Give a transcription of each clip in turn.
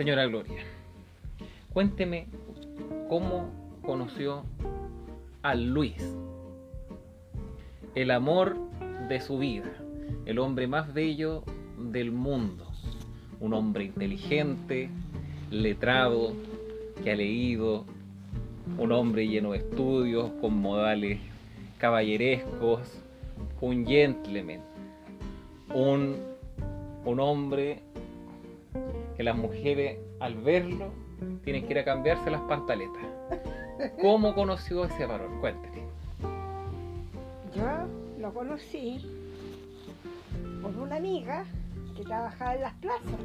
Señora Gloria, cuénteme cómo conoció a Luis, el amor de su vida, el hombre más bello del mundo, un hombre inteligente, letrado, que ha leído, un hombre lleno de estudios, con modales caballerescos, un gentleman, un, un hombre que las mujeres al verlo tienen que ir a cambiarse las pantaletas. ¿Cómo conoció ese varón? Cuénteme. Yo lo conocí por una amiga que trabajaba en las plazas.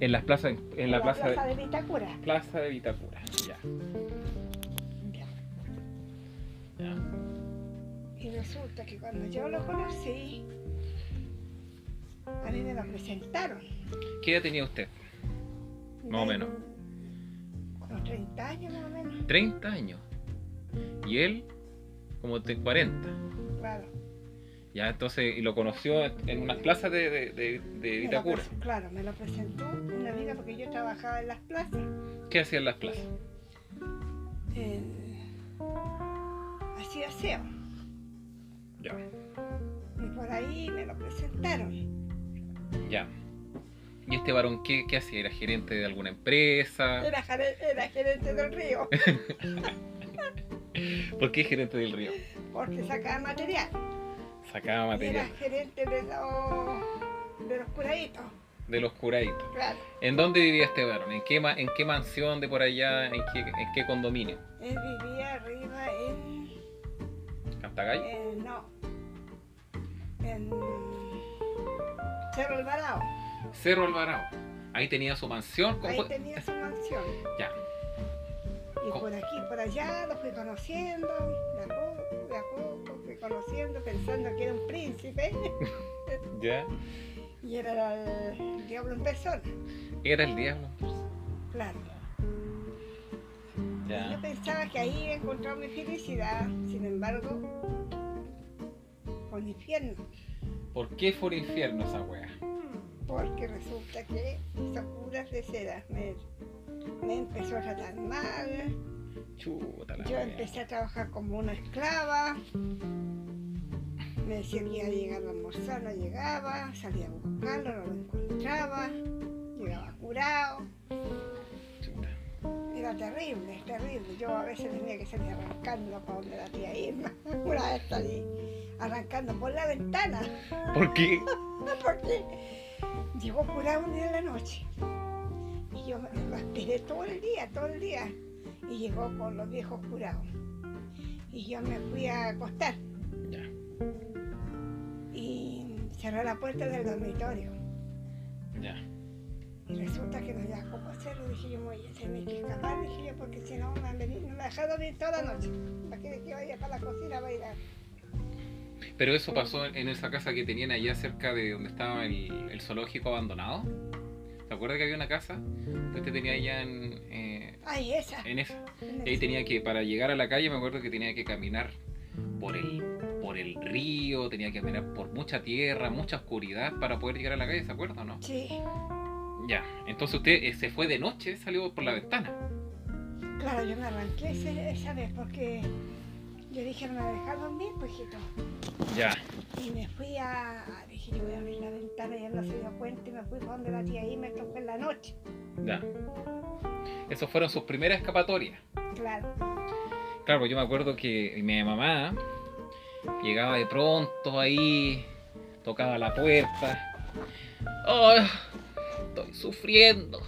En las plazas, en, la, plaza, de, Vitacura. Plaza de Vitacura, ya. Ya. ya. Y resulta que cuando yo lo conocí, a mí me lo presentaron. ¿Qué edad tenía usted? Más o menos. Como 30 años más o menos. 30 años. Y él, como de 40. Claro. Ya, entonces, y lo conoció en unas plazas de, de, de, Vitacura. claro, me lo presentó una amiga porque yo trabajaba en las plazas. ¿Qué hacía en las plazas? en- Hacía aseo. Ya. Y por ahí me lo presentaron. Ya. ¿Y este varón qué, qué hacía? ¿Era gerente de alguna empresa? Era, era gerente del río, ¿Por qué gerente del río? porque sacaba material. Sacaba Y material era gerente de los, de los curaditos. de los curaditos. Claro. ¿En dónde vivía este varón? ¿En qué, en qué mansión de por allá? ¿En qué, en qué condominio? Él vivía arriba en. ¿Cantagay? en- no. En. Cerro Alvarado. Cerro Alvarado. Ahí tenía su mansión. ¿cómo Ahí tenía su mansión. Ya. Y ¿Cómo? por aquí, por allá, lo fui conociendo, de a poco, de a poco, fui conociendo, pensando que era un príncipe, Ya. y era el diablo en persona, Era el diablo. claro. Yo Ya. pensaba que ahí iba a encontrar mi felicidad, sin embargo, fue un infierno, ¿Por qué fue el infierno esa wea? Porque resulta que hizo puras de seda, me, me empezó a tratar mal, Chuta la Yo empecé a trabajar como una esclava. Me decía que iba a llegar a almorzar, no llegaba, salía a buscarlo, no lo encontraba, llegaba curado. Chuta. Era terrible, terrible. Yo a veces tenía que salir arrancando para donde la tía Irma. Una vez salí arrancando por la ventana, ¿Por qué? porque llegó curado un día en la noche. Y yo lo esperé todo el día, todo el día. Y llegó con los viejos curados. Y yo me fui a acostar. Ya. y cerré la puerta del dormitorio. Ya. Y resulta que no había cómo hacerlo. Dije yo, me voy a tener que escapar, dije yo, porque si no me, a venir- me dejé dormir toda la noche. ¿Para que vaya para la cocina a... Pero eso pasó en esa casa que tenían allá cerca de donde estaba el, el zoológico abandonado. ¿Se acuerda que había una casa usted tenía allá en, eh, Ay, esa. en esa? Y ahí tenía que, para llegar a la calle, me acuerdo que tenía que caminar por el, por el río, tenía que caminar por mucha tierra, mucha oscuridad para poder llegar a la calle, ¿se acuerda o no? Sí, Ya, entonces usted eh, se fue de noche, salió por la ventana. claro, yo me arranqué esa vez porque yo dije, no me voy a dejar dormir, pues hijito. Ya, Y me fui a... a- Dije, yo voy a abrir la ventana y él no se dio cuenta y me fui para donde la tía y me tocó en la noche. ya. Esas fueron sus primeras escapatorias. Claro. Claro, pues yo me acuerdo que mi mamá llegaba de pronto ahí, tocaba la puerta. ¡Oh! Estoy sufriendo.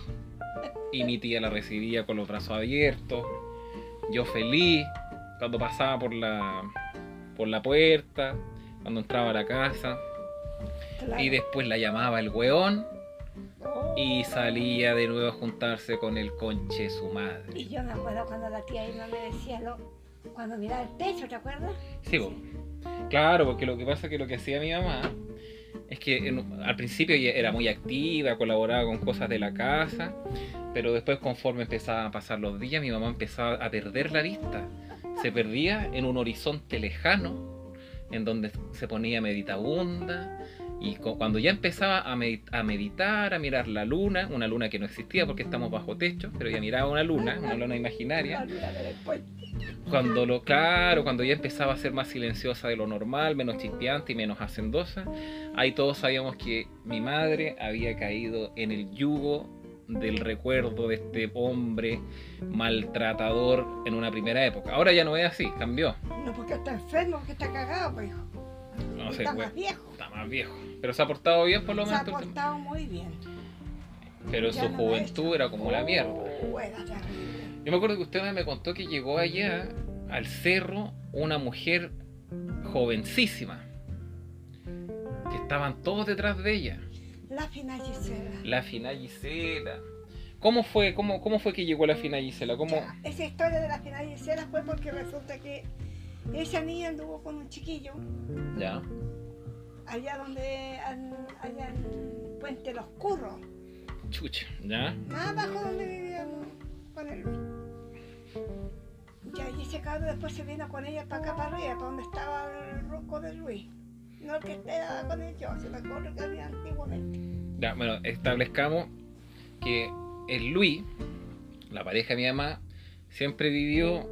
Y mi tía la recibía con los brazos abiertos. Yo feliz cuando pasaba por la, por la puerta, cuando entraba a la casa. claro. Y después la llamaba el weón Oh. y salía de nuevo a juntarse con el conche de su madre. Y yo me acuerdo cuando la tía Irma me decía, lo, cuando miraba el techo, ¿te acuerdas? Sí, po. claro, porque lo que pasa es que lo que hacía mi mamá es que en- al principio ella era muy activa, colaboraba con cosas de la casa, pero después conforme empezaban a pasar los días, mi mamá empezaba a perder la vista. Se perdía en un horizonte lejano, en donde se ponía meditabunda, Y cu- cuando ya empezaba a, medi- a meditar, a mirar la luna, una luna que no existía porque estamos bajo techo, pero ya miraba una luna, una luna imaginaria. Cuando lo, claro, cuando ya empezaba a ser más silenciosa de lo normal, menos chispeante y menos hacendosa, ahí todos sabíamos que mi madre había caído en el yugo del recuerdo de este hombre maltratador en una primera época. Ahora ya no es así, cambió. No porque está enfermo, porque está cagado, pues hijo. No sé, está más viejo. está más viejo. Pero se ha portado bien por lo Se ha menos. portado muy bien. Pero Ya su no juventud era como la mierda. Oh. Yo me acuerdo que usted me contó que llegó allá al cerro una mujer jovencísima. Que estaban todos detrás de ella. La fina Gisela. La fina Gisela. ¿Cómo fue, cómo, cómo fue que llegó la fina Gisela? ¿Cómo? Ya, esa historia de la fina Gisela fue porque resulta que esa niña anduvo con un chiquillo Ya. allá donde, allá en Puente Los Curros, Chucha. Ya. más abajo donde vivíamos con el Luis. Ya, y ese cabrón después se vino con ella para acá, para arriba, para donde estaba el roco de Luis. No el que estaba con el yo, sino el otro que había antiguamente. Ya, bueno, establezcamos que el Luis, la pareja de mi mamá, siempre vivió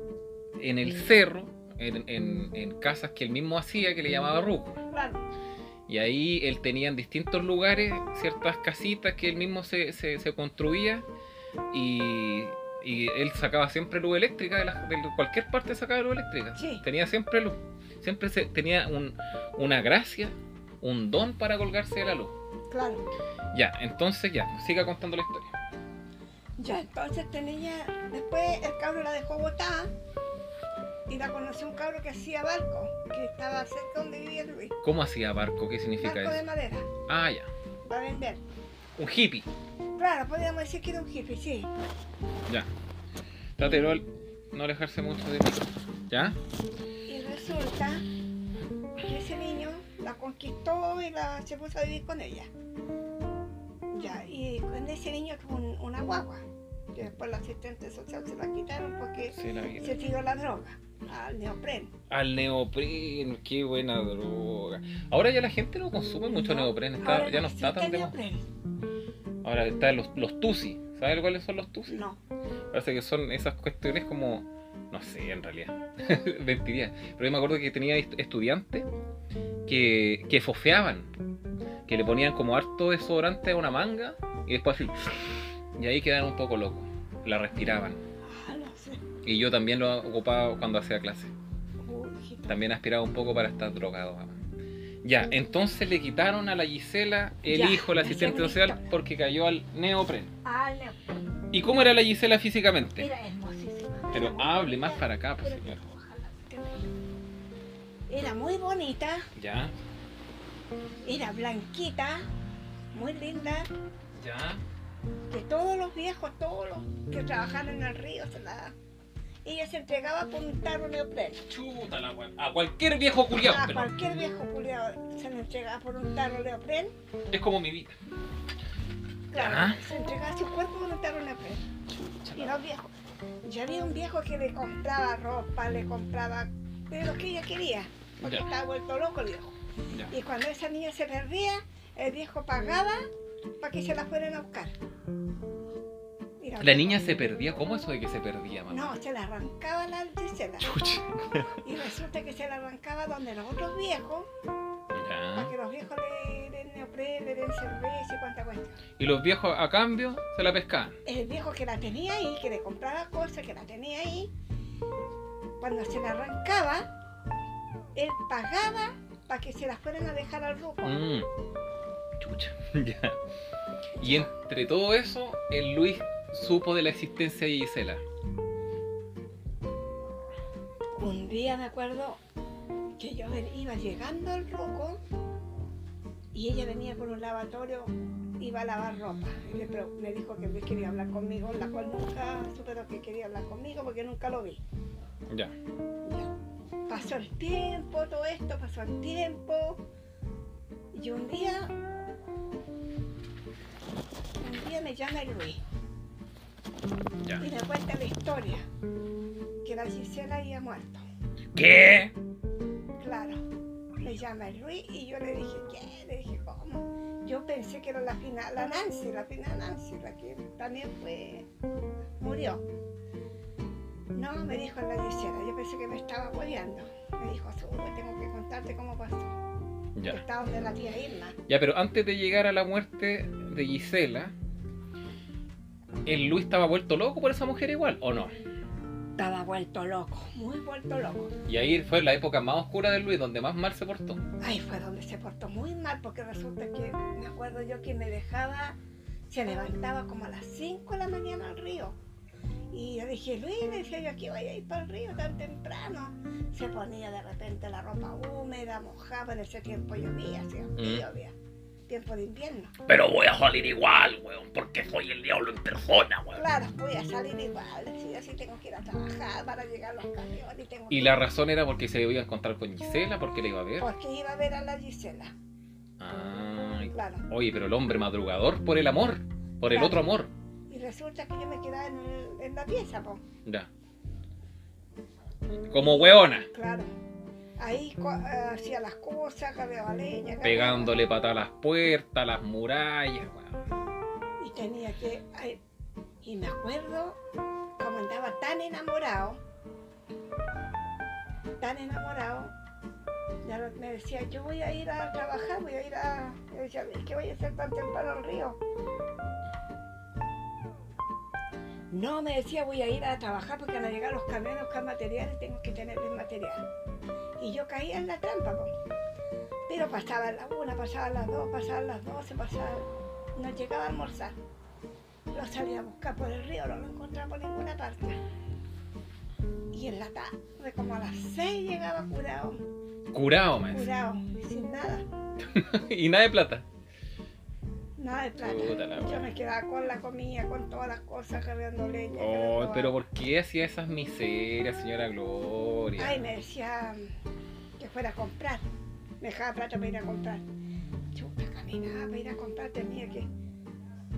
en el cerro, en, en- en casas que él mismo hacía, que le llamaba Ruco. Claro, Y ahí él tenía en distintos lugares ciertas casitas que él mismo se, se- se construía y, y él sacaba siempre luz eléctrica, de, la- de cualquier parte sacaba luz eléctrica. Sí. Tenía siempre luz. Siempre se, tenía un- una gracia, un don para colgarse de la luz. claro. Ya, entonces ya, siga contando la historia. Ya, entonces tenía, después el cabro la dejó botada y la conoció un cabro que hacía barco, que estaba cerca donde vivía Luis. ¿Cómo hacía barco? ¿Qué significa Barco de eso? madera, Ah, ya. para vender. Un hippie. Claro, podríamos decir que era un hippie, sí. Ya. Trate de no alejarse mucho de mí. ¿Ya? Y resulta que ese niño la conquistó y la, se puso a vivir con ella. Ya, y con ese niño tuvo un- una guagua. Que después la asistente social se la quitaron porque la se tiró la droga, al neopren. Al neopren, qué buena droga. Ahora ya la gente no consume mucho No, neopren, está, ahora ya no está tan de. Ahora están los, los tusi. ¿Sabes cuáles son los tusi? No, Parece que son esas cuestiones como. No sé, en realidad. Mentiría. Pero yo me acuerdo que tenía est- estudiantes que, que fofeaban. Que le ponían como harto desodorante a una manga y después así. Y ahí quedaban un poco locos. La respiraban. ah, no sé. Y yo también lo ocupaba cuando hacía clase. También aspiraba un poco para estar drogado. mamá. Ya, entonces le quitaron a la Gisela el Ya, hijo, el asistente social, porque cayó al neopren. Ah, neopren. ¿Y cómo era la Gisela físicamente? Era. Pero hable más para acá, pues, señor. Era muy bonita, Ya, era blanquita, muy linda, ya. que todos los viejos, todos los que trabajaban en el río, se la... ella se entregaba por un tarro neopren. Chuta la. A cualquier viejo culiao, A pero cualquier viejo culiado se le entregaba por un tarro neopren. es como mi vida. Claro, se entregaba su cuerpo por un tarro neopren. Y los viejos. Ya había un viejo que le compraba ropa, le compraba de lo que ella quería, porque estaba vuelto loco el viejo. Y cuando esa niña se perdía, el viejo pagaba para que se la fueran a buscar. La niña se perdía. ¿Cómo eso de que se perdía, mamá? No, se la arrancaba la Gisela. Y resulta que se la arrancaba donde los otros viejos, para que los viejos le den neopren, le den cerveza y cuanta cuestión. Y los viejos a cambio se la pescaban. El viejo que la tenía ahí, que le compraba cosas, que la tenía ahí, cuando se la arrancaba, él pagaba para que se la fueran a dejar al ruco. Mm. Chucha. Ya. Y entre todo eso, el Luis supo de la existencia de Gisela. Un día me acuerdo que yo iba llegando al roco y ella venía por un lavatorio, iba a lavar ropa. Y le, dijo que quería hablar conmigo, la cual nunca supe que quería hablar conmigo porque nunca lo vi. Ya. Ya. Pasó el tiempo, todo esto, pasó el tiempo. Y un día, un día me llama el Luis Ya. y me cuenta la historia, que la Gisela había muerto. ¿Qué? Claro. Me llama el Luis y yo le dije, ¿qué? Le dije, ¿cómo? Yo pensé que era la final, la Nancy, la final Nancy, la que también fue, murió. No, me dijo la Gisela, yo pensé que me estaba hueveando. Me dijo, tengo que contarte cómo pasó. Ya. Está donde la tía Irma. Ya, pero antes de llegar a la muerte de Gisela, ¿el Luis estaba vuelto loco por esa mujer igual o no? Estaba vuelto loco, muy vuelto loco. Y ahí fue la época más oscura del Luis, donde más mal se portó. Ahí fue donde se portó muy mal, porque resulta que me acuerdo yo que me dejaba, se levantaba como a las 5 de la mañana al río. Y yo dije, Luis, decía yo, aquí voy a ir para el río tan temprano. Se ponía de repente la ropa húmeda, mojaba, en ese tiempo llovía, hacía frío, había tiempo de invierno. Pero voy a salir igual, weón, porque soy el diablo en persona, weón. Claro, voy a salir igual, si así tengo que ir a trabajar para llegar los camiones. Y, tengo Y que- la razón era porque se iba a encontrar con Gisela, porque le iba a ver. Porque iba a ver a la Gisela, Ay, claro. oye, pero el hombre madrugador por el amor, por el otro amor. Y resulta que yo me quedaba en, el- en la pieza, pues. Ya. Como weona, Claro. Ahí eh, hacía las cosas, cargaba leña. cargaba- pegándole patas a las puertas, a las murallas, weón. Y tenía que. y me acuerdo como andaba tan enamorado, tan enamorado, ya me decía, yo voy a ir a trabajar, voy a ir a. Yo decía, "¿Y ¿qué voy a hacer tan temprano al río? No, me decía, voy a ir a trabajar porque al llegar los camiones a buscar materiales tengo que tener el material. Y yo caía en la trampa, po. pero pasaba la una, pasaba las dos, pasaban las doce, pasaba, no llegaba a almorzar. Lo salía a buscar por el río, no lo encontraba por ninguna parte. Y en la tarde, como a las seis, llegaba curado, Curado, me decía. curado, sin nada, y nada de plata. Nada de plata. Puta Yo me quedaba con la comida, con todas las cosas, cargando leña. Oh, pero. ¿por qué hacía esas miserias, señora Gloria? Ay, me decía que fuera a comprar. Me dejaba plata para ir a comprar. Chuta, caminaba para ir a comprar, tenía que,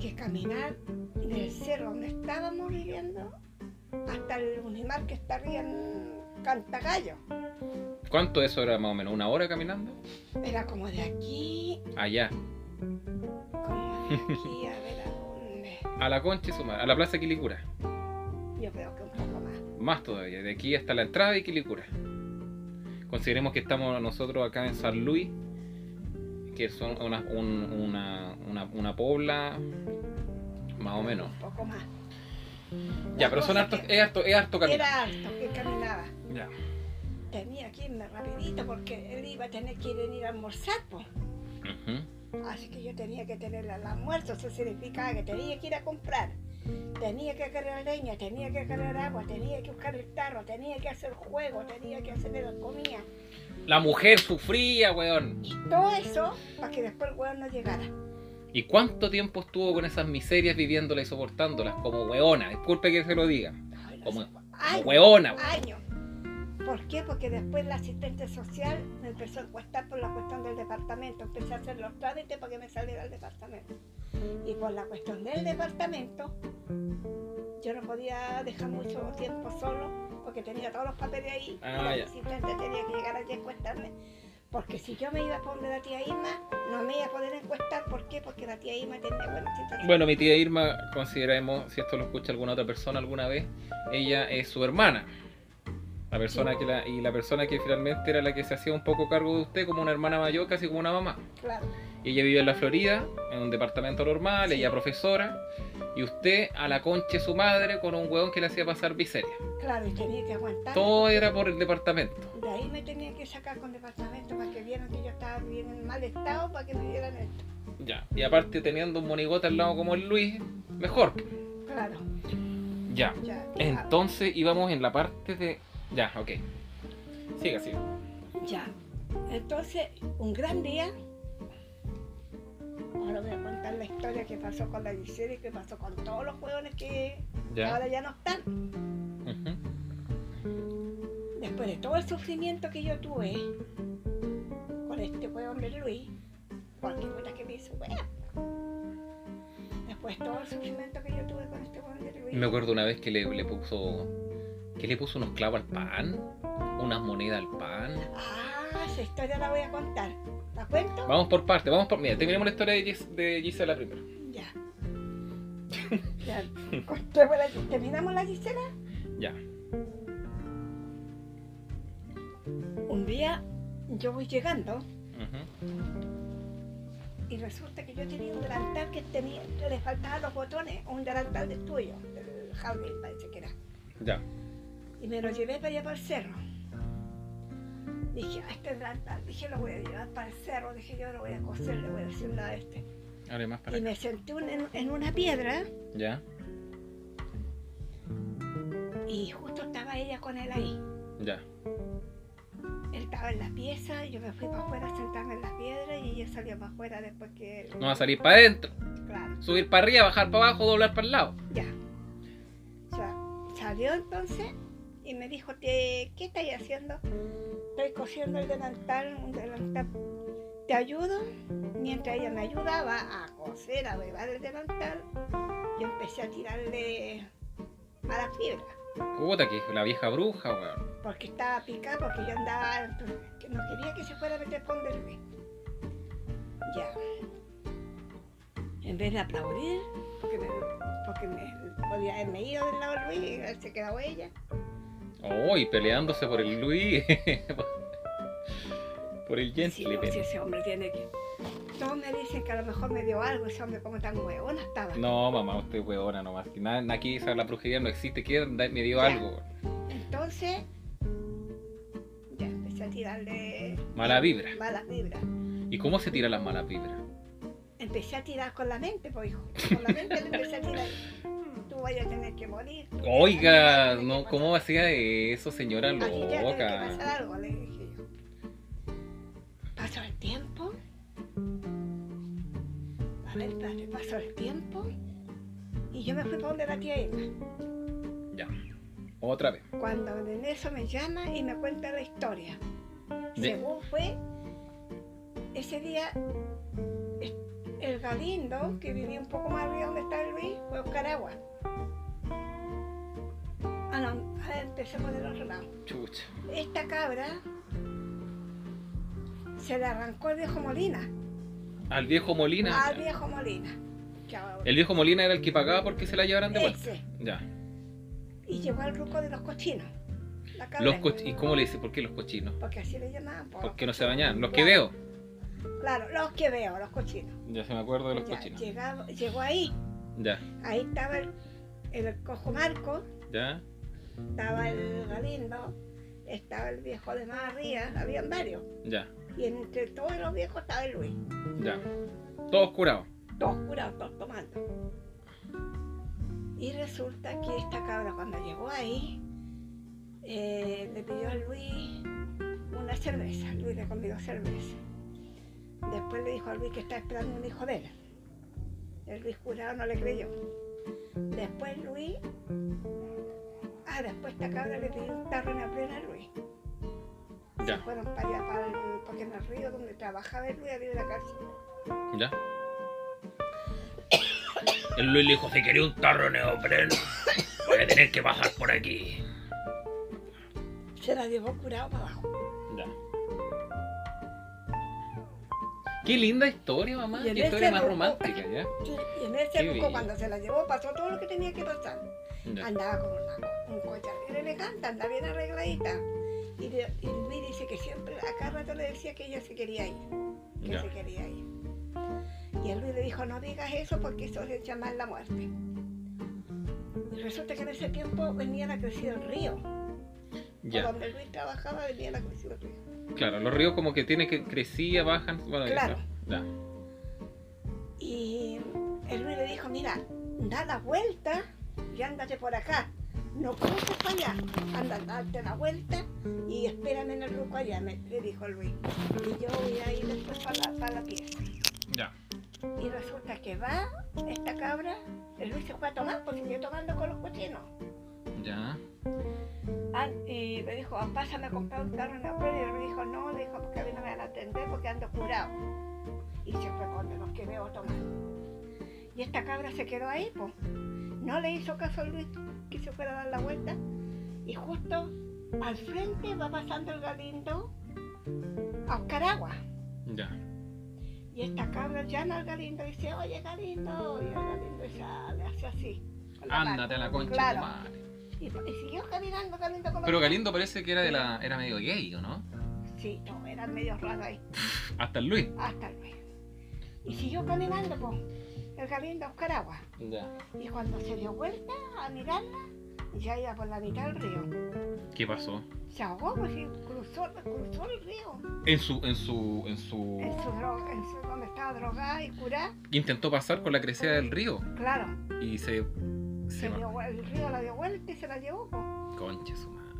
que caminar del cerro donde estábamos viviendo hasta el Unimar que está arriba en Cantagallo. ¿Cuánto eso era más o menos? ¿Una hora caminando? Era como de aquí, Allá. Como de aquí, a ver a dónde. A la concha y su madre, a la plaza de Quilicura. Yo creo que un poco más. Más todavía, de aquí hasta la entrada de Quilicura. Consideremos que estamos nosotros acá en San Luis, que son una, un- una, una, una pobla, más o menos. Un poco más. Ya, La pero son harto, que es harto, es harto. Era alto que caminaba. Ya. Tenía que irme rapidito porque él iba a tener que ir, a almorzar, pues. Así que yo tenía que tener el almuerzo, eso significaba que tenía que ir a comprar, tenía que cargar leña, tenía que cargar agua, tenía que buscar el tarro, tenía que hacer juego, tenía que hacer la comida. La mujer sufría, weón. Y todo eso para que después el weón no llegara. ¿Y cuánto tiempo estuvo con esas miserias viviéndolas y soportándolas como weona? Disculpe que se lo diga. Ay, no Como, como weona, años. ¿Por qué? Porque después la asistente social me empezó a encuestar por la cuestión del departamento. Empecé a hacer los trámites para que me saliera el departamento. Y por la cuestión del departamento, yo no podía dejar mucho tiempo solo porque tenía todos los papeles ahí. Ah, y la asistente tenía que llegar allí a encuestarme. Porque si yo me iba a poner la tía Irma, no me iba a poder encuestar. ¿Por qué? Porque la tía Irma tenía buena situación. Bueno, mi tía Irma, consideremos, si esto lo escucha alguna otra persona alguna vez, ella es su hermana. La persona que la, y la persona que finalmente era la que se hacía un poco cargo de usted como una hermana mayor, casi como una mamá. Claro. Y ella vivía en la Florida, en un departamento normal, Sí. ella profesora, y usted a la concha de su madre con un hueón que le hacía pasar miseria. Claro, y tenía que aguantar. Todo era por el departamento. De ahí me tenía que sacar con departamento para que vieran que yo estaba bien en mal estado para que me dieran esto. Ya. Y aparte teniendo un monigote al lado como el Luis, mejor. Claro, Ya. ya. Entonces íbamos en la parte de. Ya, ok. Siga, siga. Ya. Entonces, un gran día. Ahora voy a contar la historia que pasó con la Gisela y que pasó con todos los hueones que Ya. ahora ya no están. Después de todo el sufrimiento que yo tuve con este hueón de Luis, porque puta que me hizo hueón. Después de todo el sufrimiento que yo tuve con este hueón de Luis. Me acuerdo una vez que le, le puso. Que le puso unos clavos al pan, unas monedas al pan. Ah, esa historia la voy a contar. ¿La cuento? Vamos por partes, vamos por. Mira, terminemos la historia de, Gis- de Gisela primero. Ya. ya. ¿Terminamos la Gisela? Ya. Un día yo voy llegando y resulta que yo tenía un delantal que tenía, le faltaban los botones, un delantal del tuyo, del Javier parece que era. Ya. Y me lo llevé para allá para el cerro. Dije, a este delantal, dije, lo voy a llevar para el cerro, dije, yo lo voy a coser, le voy a decir a este. Para Y acá. me senté un- en, en una piedra Ya. y justo estaba ella con él ahí. Ya. Él estaba en la pieza, yo me fui para afuera a sentarme en la piedra y ella salió para afuera después que... No va a salir para adentro. Claro, Subir para arriba, bajar para abajo, doblar para el lado. ya. O sea, salió entonces y me dijo, ¿qué, qué estáis haciendo? Estoy cosiendo el delantal, un delantal. ¿Te ayudo? Mientras ella me ayudaba a coser, a beber el delantal, yo empecé a tirarle a la fibra. Puta, que la vieja bruja, weón. porque estaba picada, porque yo andaba, que no quería que se fuera a meter con Derby. Ya. En vez de aplaudir, porque me, porque me podía haberme ido del lado de Luis y haberse quedado ella. Oh, y peleándose por el Luis. por el Sí, no, si ese hombre tiene que. Todos me dicen que a lo mejor me dio algo, ese hombre como tan huevón estaba. No, mamá, usted es huevona nomás. Aquí esa la brujería no existe. Que me dio Ya. algo. Entonces, ya empecé a tirarle Mala vibra. malas vibras. ¿Y cómo se tiran las malas vibras? Empecé a tirar con la mente, pues hijo. Con la mente le empecé a tirar. Tú vayas a tener que morir. Oiga, no, ¿cómo hacía eso, señora Aquí ya tiene que loca? pasar algo, le dije yo. Pasó el tiempo. A ver, espérate, pasó el tiempo. Y yo me fui para donde la tía Irma. Ya. Otra vez. Cuando en eso me llama y me cuenta la historia. De- Según fue, ese día el Galindo, que vivía un poco más arriba donde está el Luis, fue a buscar agua. Ah, no, a ver, empecemos del otro lado. Chucha. Esta cabra se le arrancó el viejo Molina, Al viejo Molina. al viejo Molina. El viejo Molina era el que pagaba porque se la llevaran de vuelta. Ese. Ya. Y llegó al ruco de los cochinos. La cabra, Los coch- ¿Y cómo le dice? ¿Por qué los cochinos? Porque así le llamaban. po, Porque no los se bañaban. Los que veo. Claro, los que veo, los cochinos. Ya se me acuerdo de los Ya, cochinos. llegaba- llegó ahí. Ya. Ahí estaba el, el cojo Marco, Ya. Estaba el Galindo, estaba el viejo de más arriba, habían varios. Ya. Y entre todos los viejos estaba el Luis. Ya. Todos curados. todos curados, todos tomando. Y resulta que esta cabra cuando llegó ahí, eh, le pidió a Luis una cerveza. Luis le convidó cerveza. Después le dijo a Luis que está esperando un hijo de él. El Luis curado no le creyó. Después Luis, ah, después esta cabra le pidió un tarro en la plena Luis. Se Ya. fueron para allá, para el, porque en el río donde trabajaba el Luis había una cárcel. Ya. El Luis le dijo, si quería un tarro neopreno, voy a tener que pasar por aquí. Se la llevó curado para abajo. Ya. Qué linda historia, mamá. Qué historia más romántica, ¿ya? Sí, y en ese Qué bello. cuando se la llevó, pasó todo lo que tenía que pasar. Andaba con una, un bien elegante, andaba bien arregladita. Y, de- y Luis dice que siempre, a cada rato le decía que ella se quería ir, que se quería ir. Y Luis le dijo, no digas eso porque eso es llamar la muerte. Y resulta que en ese tiempo venía la crecida del río. Ya. donde Luis trabajaba venía la crecida del río. Claro, los ríos como que tienen que crecían, bajan. Bueno, Claro. Ya. Y el Luis le dijo, mira, da la vuelta y ándate por acá. No cruces para allá. Anda, date la vuelta y espérame en el ruco allá, me, le dijo Luis. Y yo voy a ir después para la, para la pieza. Ya. Y resulta que va esta cabra, el Luis se fue a tomar porque siguió tomando con los cochinos. Ya. Ah, y le dijo, "Ah, pásame a comprar un tarro en la prueba. Y él me dijo, no, le dijo, porque a mí no me van a atender porque ando curado. Y se fue con los que veo tomar. Y esta cabra se quedó ahí, pues. No le hizo caso a Luis que se fuera a dar la vuelta. Y justo al frente va pasando el galindo a Oscaragua. Ya. Y esta cabra llama al Galindo y dice, oye Galindo, y el Galindo ya le hace así. la. Ándate a la concha de Claro. madre. Y, y siguió caminando Galindo con Pero. Galindo parece que era de la. era medio gay, ¿o no? Sí, no, eran medio raros ahí, Hasta el Luis. hasta el mes. Y siguió caminando pues, el Galindo a Oscaragua. Ya. Y cuando se dio vuelta a mirarla, ya iba por la mitad del río. ¿Qué pasó? Se ahogó, pues y cruzó, cruzó el río. En su. en su. en su. En su droga, en su, donde estaba drogada y curada. Intentó pasar por la crecida del río. Claro, Y se. se se dio, el río la dio vuelta y se la llevó. pues. Concha su madre.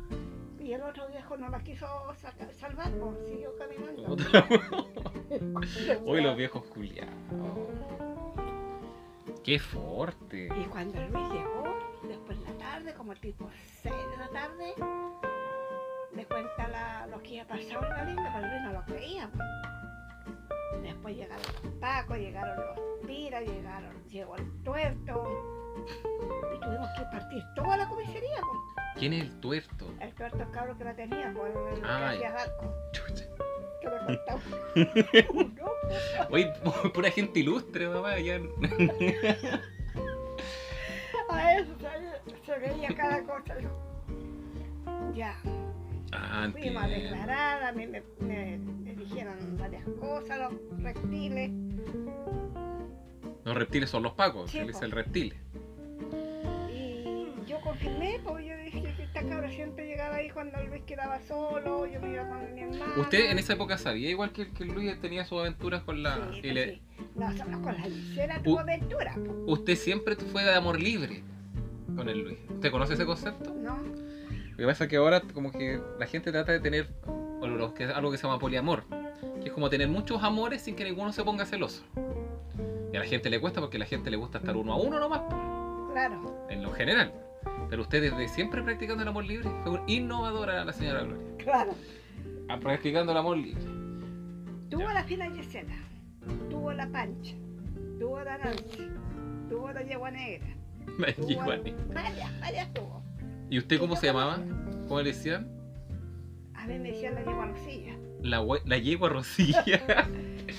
Y el otro viejo no la quiso saca- salvar, pues, siguió caminando. Otra- Hoy los viejos culiados. Qué fuerte. Y cuando el Luis llegó, después de la tarde, como tipo 6 de la tarde, le cuenta la- lo que iba pasado el Galindo, pero el Luis no lo creía. pues. Después llegaron los pacos, llegaron los tiras, llegaron, llegó el tuerto. Y tuvimos que partir toda la comisaría, pues. ¿Quién es el tuerto? El tuerto el cabro que la tenía, pues el, el que hacía barco, Chucha. que me contaba. Oye, pura gente ilustre, mamá. Ya. A eso se, veía cada cosa. yo. Ya. Ah, Fuimos a declarar, a mí me, me- me dijeron varias cosas, los reptiles. Los reptiles son los pacos, Sí, él es el reptil. Confirmé, porque yo dije que esta cabra siempre llegaba ahí cuando Luis quedaba solo, yo me iba con mi hermano. ¿Usted en esa época sabía igual que, que Luis tenía sus aventuras con la... Sí, y pues le- sí. No, solo con la licera U- tuvo aventura, po, Usted siempre fue de amor libre con el Luis. ¿Usted conoce ese concepto? ¿no? Lo que pasa es que ahora como que la gente trata de tener o lo que- algo que se llama poliamor, que es como tener muchos amores sin que ninguno se ponga celoso. Y a la gente le cuesta porque a la gente le gusta estar uno a uno nomás, Claro, en lo general. Pero usted desde siempre practicando el amor libre, fue una innovadora la señora Gloria. claro. Ah, Practicando el amor libre. Tuvo Ya. la fina Gisela, tuvo la pancha, tuvo la Nancy, tuvo la yegua negra. Me tuvo llegó a mí. Varias, varias tuvo. ¿Y usted cómo se llamaba? ¿Cómo le decían? A mí me decían la yegua Rosilla. La, la yegua Rosilla.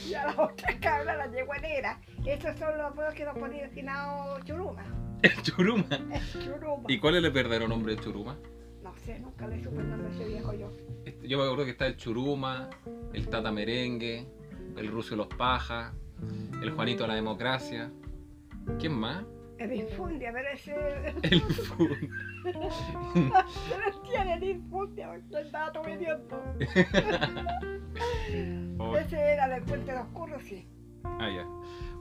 Y a la otra cabra la yegua negra. Esos son los apodos que nos ponía destinado Churuma. El Churuma. Churuma. ¿Y cuál es el verdadero nombre de Churuma? No sé, nunca le supe el nombre ese viejo yo. Este, Yo me acuerdo que está el Churuma, el Tata Merengue, el Rucio Los Pajas, el Juanito de la Democracia. ¿Quién más? El infundia, pero ese. El Fun. Pero tiene el infundia, porque estaba todo idiota. Ese era del puente de los curros, sí. ah, ya.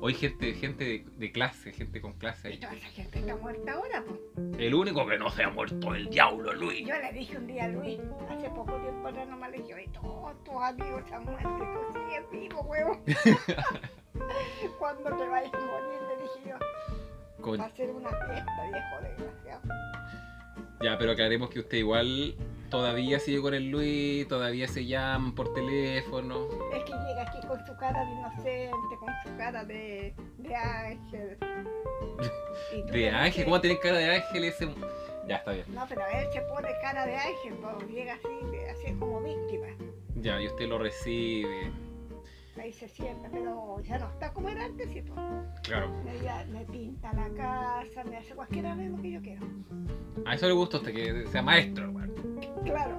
Hoy gente, gente de, de clase, gente con clase Y ahí. toda esa gente está muerta ahora, pues. El único que no se ha muerto el diablo, Luis. Yo le dije un día a Luis, hace poco tiempo atrás nomás le dije, oye, todos tus amigos se han muerto y tú sigues vivo, huevo. Cuando te vayas a morir, le dije yo, Con- va a ser una fiesta, viejo desgraciado. Ya, pero aclaremos que usted igual todavía sigue con el Luis, todavía se llaman por teléfono. Es que llega aquí con su cara de inocente, con su cara de, de ángel. De ángel, ¿cómo tener cara de ángel ese? Ya, está bien. No, pero él se pone cara de ángel, pues llega así, así como víctima. Ya, y usted lo recibe. Ahí se sienta, pero ya no está como era antes, sí, pues. Claro. Me, ya- me pinta la casa, me hace cualquier arreglo que yo quiero. A eso le gusta a usted, que sea maestro, weón. Claro.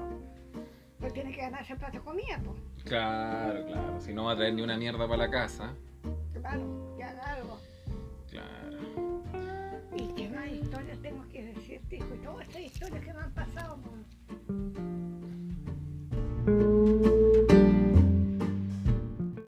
Pues tiene que ganarse plata comida, pues. Claro, claro. Si no va a traer ni una mierda para la casa. Claro, que haga algo. Claro. Y qué más historias tengo que decirte, hijo. Y todas estas historias que me han pasado, pues.